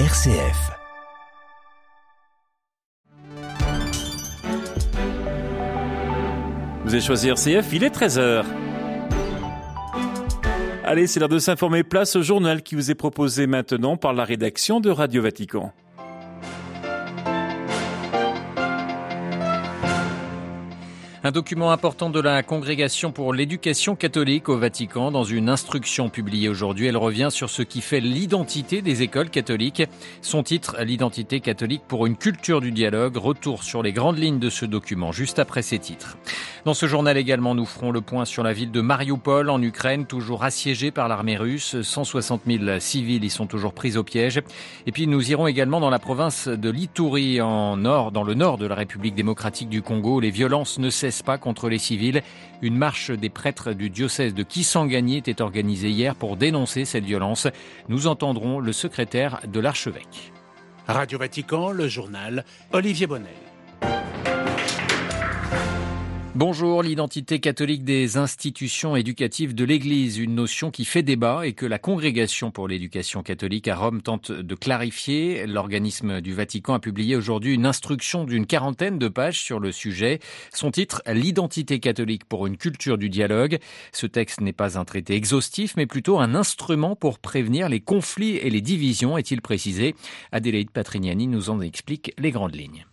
RCF. Vous avez choisi RCF, il est 13h. Allez, c'est l'heure de s'informer. Place au journal qui vous est proposé maintenant par la rédaction de Radio Vatican. Un document important de la Congrégation pour l'éducation catholique au Vatican. Dans une instruction publiée aujourd'hui, elle revient sur ce qui fait l'identité des écoles catholiques. Son titre, L'identité catholique pour une culture du dialogue. Retour sur les grandes lignes de ce document, juste après ces titres. Dans ce journal également, nous ferons le point sur la ville de Mariupol en Ukraine, toujours assiégée par l'armée russe. 160 000 civils y sont toujours pris au piège. Et puis nous irons également dans la province de l'Ituri, en nord, dans le nord de la République démocratique du Congo. Les violences ne cessent pas contre les civils? Une marche des prêtres du diocèse de Kisangani était organisée hier pour dénoncer cette violence. Nous entendrons le secrétaire de l'archevêque. Radio Vatican, le journal Olivier Bonnel. Bonjour, l'identité catholique des institutions éducatives de l'Église, une notion qui fait débat et que la Congrégation pour l'éducation catholique à Rome tente de clarifier. L'organisme du Vatican a publié aujourd'hui une instruction d'une quarantaine de pages sur le sujet. Son titre, L'identité catholique pour une culture du dialogue. Ce texte n'est pas un traité exhaustif, mais plutôt un instrument pour prévenir les conflits et les divisions, est-il précisé. Adélaïde Patrignani nous en explique les grandes lignes.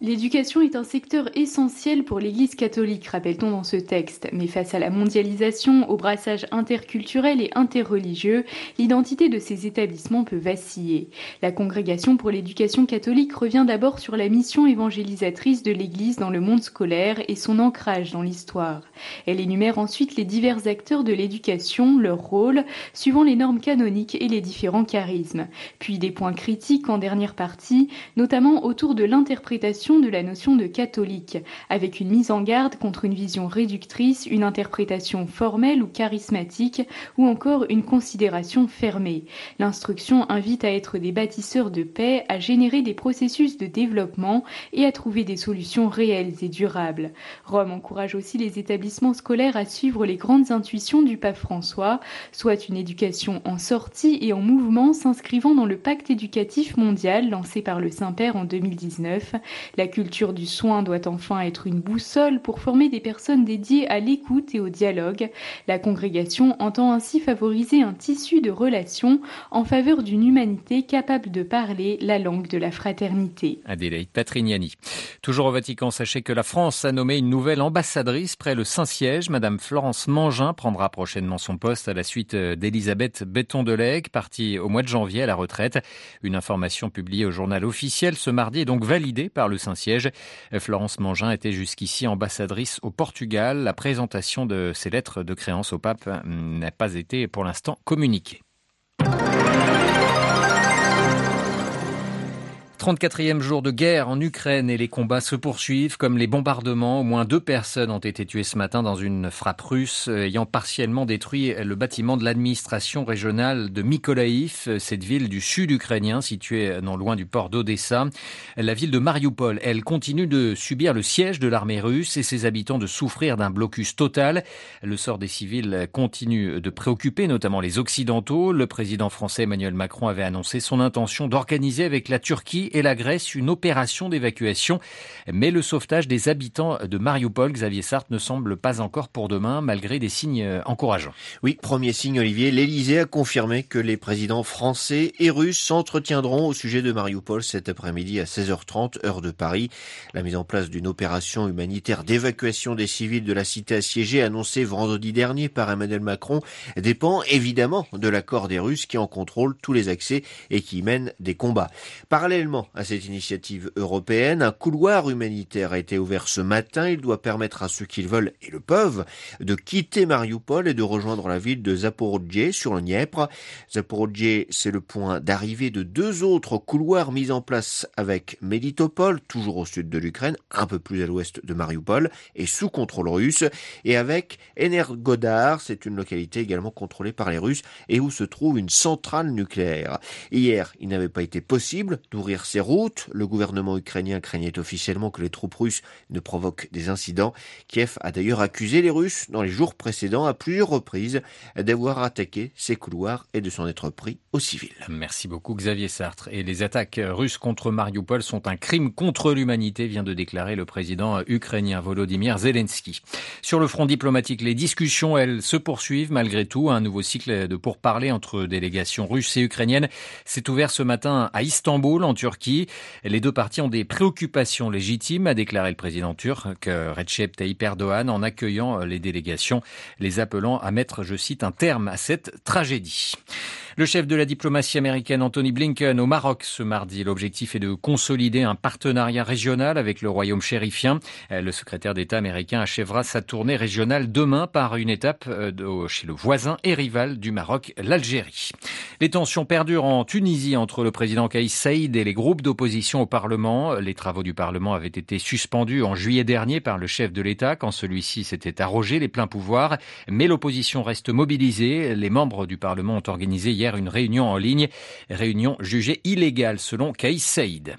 L'éducation est un secteur essentiel pour l'Église catholique, rappelle-t-on dans ce texte. Mais face à la mondialisation, au brassage interculturel et interreligieux, l'identité de ces établissements peut vaciller. La Congrégation pour l'éducation catholique revient d'abord sur la mission évangélisatrice de l'Église dans le monde scolaire et son ancrage dans l'histoire. Elle énumère ensuite les divers acteurs de l'éducation, leur rôle, suivant les normes canoniques et les différents charismes. Puis des points critiques en dernière partie, notamment autour de l'interprétation de la notion de catholique, avec une mise en garde contre une vision réductrice, une interprétation formelle ou charismatique, ou encore une considération fermée. L'instruction invite à être des bâtisseurs de paix, à générer des processus de développement et à trouver des solutions réelles et durables. Rome encourage aussi les établissements scolaires à suivre les grandes intuitions du pape François, soit une éducation en sortie et en mouvement s'inscrivant dans le pacte éducatif mondial lancé par le Saint-Père en 2019, la culture du soin doit enfin être une boussole pour former des personnes dédiées à l'écoute et au dialogue. La congrégation entend ainsi favoriser un tissu de relations en faveur d'une humanité capable de parler la langue de la fraternité. Adélaïde Patrignani. Toujours au Vatican, sachez que la France a nommé une nouvelle ambassadrice près le Saint-Siège. Madame Florence Mangin prendra prochainement son poste à la suite d'Elisabeth Béton de partie au mois de janvier à la retraite. Une information publiée au journal officiel ce mardi est donc validée par le Saint siège Florence Mangin était jusqu'ici ambassadrice au Portugal. La présentation de ses lettres de créance au pape n'a pas été pour l'instant communiquée. 34e jour de guerre en Ukraine et les combats se poursuivent comme les bombardements. Au moins deux personnes ont été tuées ce matin dans une frappe russe ayant partiellement détruit le bâtiment de l'administration régionale de Mykolaïv, cette ville du sud ukrainien située non loin du port d'Odessa. La ville de Mariupol, elle continue de subir le siège de l'armée russe et ses habitants de souffrir d'un blocus total. Le sort des civils continue de préoccuper notamment les Occidentaux. Le président français Emmanuel Macron avait annoncé son intention d'organiser avec la Turquie et la Grèce une opération d'évacuation. Mais le sauvetage des habitants de Mariupol, Xavier Sartre, ne semble pas encore pour demain, malgré des signes encourageants. Oui, premier signe, Olivier. L'Élysée a confirmé que les présidents français et russes s'entretiendront au sujet de Mariupol cet après-midi à 16h30, heure de Paris. La mise en place d'une opération humanitaire d'évacuation des civils de la cité assiégée, annoncée vendredi dernier par Emmanuel Macron, dépend évidemment de l'accord des Russes qui en contrôlent tous les accès et qui mènent des combats. Parallèlement, à cette initiative européenne, un couloir humanitaire a été ouvert ce matin. Il doit permettre à ceux qui le veulent et le peuvent de quitter Mariupol et de rejoindre la ville de Zaporodje sur le Dniepr. Zaporodje, c'est le point d'arrivée de deux autres couloirs mis en place avec Melitopol, toujours au sud de l'Ukraine, un peu plus à l'ouest de Mariupol et sous contrôle russe, et avec Energodar, c'est une localité également contrôlée par les Russes et où se trouve une centrale nucléaire. Hier, il n'avait pas été possible d'ouvrir ses routes. Le gouvernement ukrainien craignait officiellement que les troupes russes ne provoquent des incidents. Kiev a d'ailleurs accusé les Russes dans les jours précédents à plusieurs reprises d'avoir attaqué ses couloirs et de s'en être pris aux civils. Merci beaucoup Xavier Sartre. Et les attaques russes contre Mariupol sont un crime contre l'humanité, vient de déclarer le président ukrainien Volodymyr Zelensky. Sur le front diplomatique, les discussions, elles, se poursuivent malgré tout. Un nouveau cycle de pourparlers entre délégations russes et ukrainiennes s'est ouvert ce matin à Istanbul, en Turquie. Les deux parties ont des préoccupations légitimes, a déclaré le président turc Recep Tayyip Erdogan en accueillant les délégations, les appelant à mettre, je cite, un terme à cette tragédie. Le chef de la diplomatie américaine Anthony Blinken au Maroc ce mardi. L'objectif est de consolider un partenariat régional avec le royaume chérifien. Le secrétaire d'État américain achèvera sa tournée régionale demain par une étape euh, chez le voisin et rival du Maroc, l'Algérie. Les tensions perdurent en Tunisie entre le président Kaïs Saïd et les groupes d'opposition au Parlement. Les travaux du Parlement avaient été suspendus en juillet dernier par le chef de l'État quand celui-ci s'était arrogé les pleins pouvoirs. Mais l'opposition reste mobilisée. Les membres du Parlement ont organisé hier une réunion en ligne, réunion jugée illégale selon Kaïs Saïd.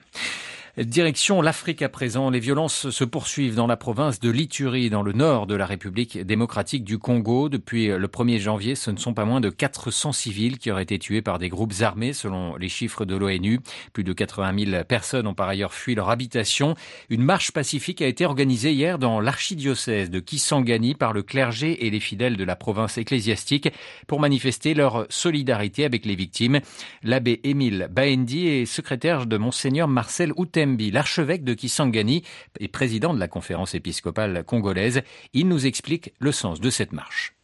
Direction l'Afrique à présent. Les violences se poursuivent dans la province de l'Ituri, dans le nord de la République démocratique du Congo. Depuis le 1er janvier, ce ne sont pas moins de 400 civils qui auraient été tués par des groupes armés, selon les chiffres de l'ONU. Plus de 80 000 personnes ont par ailleurs fui leur habitation. Une marche pacifique a été organisée hier dans l'archidiocèse de Kisangani par le clergé et les fidèles de la province ecclésiastique pour manifester leur solidarité avec les victimes. L'abbé Émile Baendi est secrétaire de Monseigneur Marcel L'archevêque de Kisangani et président de la conférence épiscopale congolaise. Il nous explique le sens de cette marche.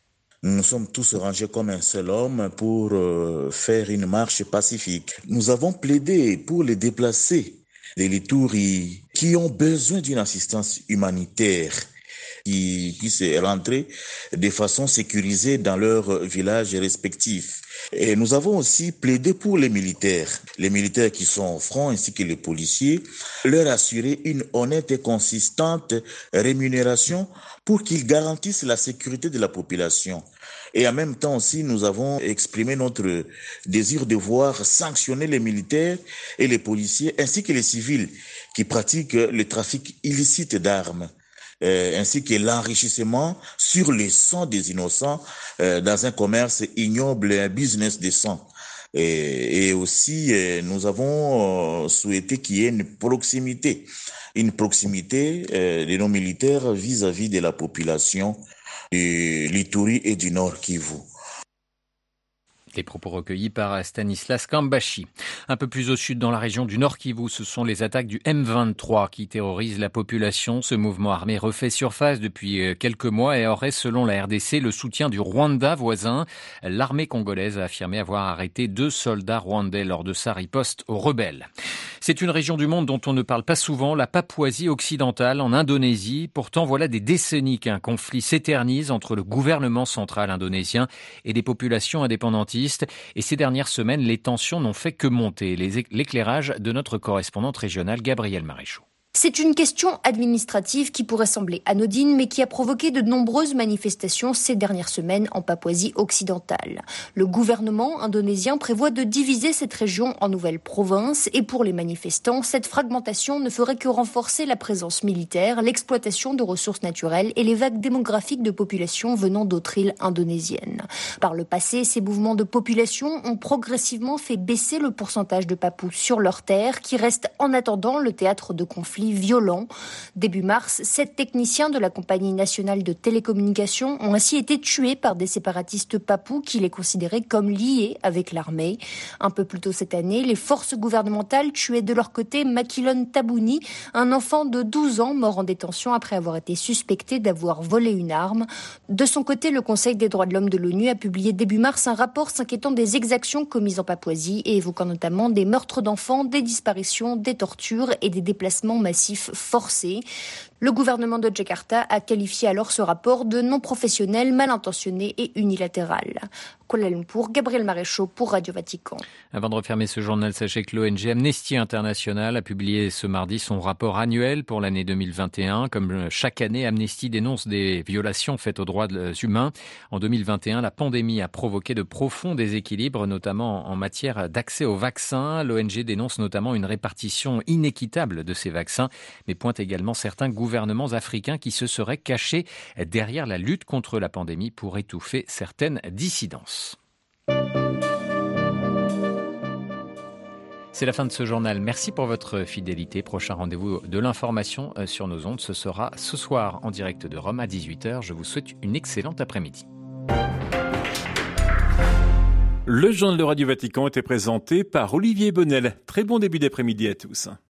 Nous sommes tous rangés comme un seul homme pour euh, faire une marche pacifique. Nous avons plaidé pour les déplacés des Litouris qui ont besoin d'une assistance humanitaire qui puissent rentrer de façon sécurisée dans leurs villages respectifs. Et nous avons aussi plaidé pour les militaires, les militaires qui sont au front ainsi que les policiers, leur assurer une honnête et consistante rémunération pour qu'ils garantissent la sécurité de la population. Et en même temps aussi, nous avons exprimé notre désir de voir sanctionner les militaires et les policiers ainsi que les civils qui pratiquent le trafic illicite d'armes. Euh, ainsi que l'enrichissement sur le sang des innocents euh, dans un commerce ignoble un business de sang. Et, et aussi, euh, nous avons souhaité qu'il y ait une proximité, une proximité de nos militaires vis-à-vis -vis de la population du Lituri et du Nord Kivu. Les propos recueillis par Stanislas Kambashi. Un peu plus au sud, dans la région du Nord Kivu, ce sont les attaques du M23 qui terrorisent la population. Ce mouvement armé refait surface depuis euh, quelques mois et aurait, selon la RDC, le soutien du Rwanda voisin. L'armée congolaise a affirmé avoir arrêté deux soldats rwandais lors de sa riposte aux rebelles. C'est une région du monde dont on ne parle pas souvent, la Papouasie occidentale en Indonésie. Pourtant, voilà des décennies qu'un conflit s'éternise entre le gouvernement central indonésien et des populations indépendantistes. Et ces dernières semaines, les tensions n'ont fait que monter. L'éclairage de notre correspondante régionale, Gabrielle Maréchaux. C'est une question administrative qui pourrait sembler anodine, mais qui a provoqué de nombreuses manifestations ces dernières semaines en Papouasie occidentale. Le gouvernement indonésien prévoit de diviser cette région en nouvelles provinces, et pour les manifestants, cette fragmentation ne ferait que renforcer la présence militaire, l'exploitation de ressources naturelles et les vagues démographiques de population venant d'autres îles indonésiennes. Par le passé, ces mouvements de population ont progressivement fait baisser le pourcentage de Papous sur leurs terres, qui restent en attendant le théâtre de conflits violents. Début mars, sept techniciens de la compagnie nationale de télécommunications ont ainsi été tués par des séparatistes papous qui les considéraient comme liés avec l'armée. Un peu plus tôt cette année, les forces gouvernementales tuaient de leur côté Makilon Tabouni, un enfant de 12 ans mort en détention après avoir été suspecté d'avoir volé une arme. De son côté, le Conseil des droits de l'homme de l'ONU a publié début mars un rapport s'inquiétant des exactions commises en Papouasie et évoquant notamment des meurtres d'enfants, des disparitions, des tortures et des déplacements massifs forcés. Le gouvernement de Jakarta a qualifié alors ce rapport de non professionnel, mal intentionné et unilatéral. Kuala Lumpur, Gabriel Maréchaux pour Radio Vatican. Avant de refermer ce journal, sachez que l'ONG Amnesty International a publié ce mardi son rapport annuel pour l'année 2021. Comme chaque année, Amnesty dénonce des violations faites aux droits humains. En 2021, la pandémie a provoqué de profonds déséquilibres, notamment en matière d'accès aux vaccins. L'ONG dénonce notamment une répartition inéquitable de ces vaccins, mais pointe également certains gouvernements africains qui se seraient cachés derrière la lutte contre la pandémie pour étouffer certaines dissidences. C'est la fin de ce journal. Merci pour votre fidélité. Prochain rendez-vous de l'information euh, sur nos ondes. Ce sera ce soir en direct de Rome à 18h. Je vous souhaite une excellente après-midi. Le journal de Radio Vatican était présenté par Olivier Bonnel. Très bon début d'après-midi à tous.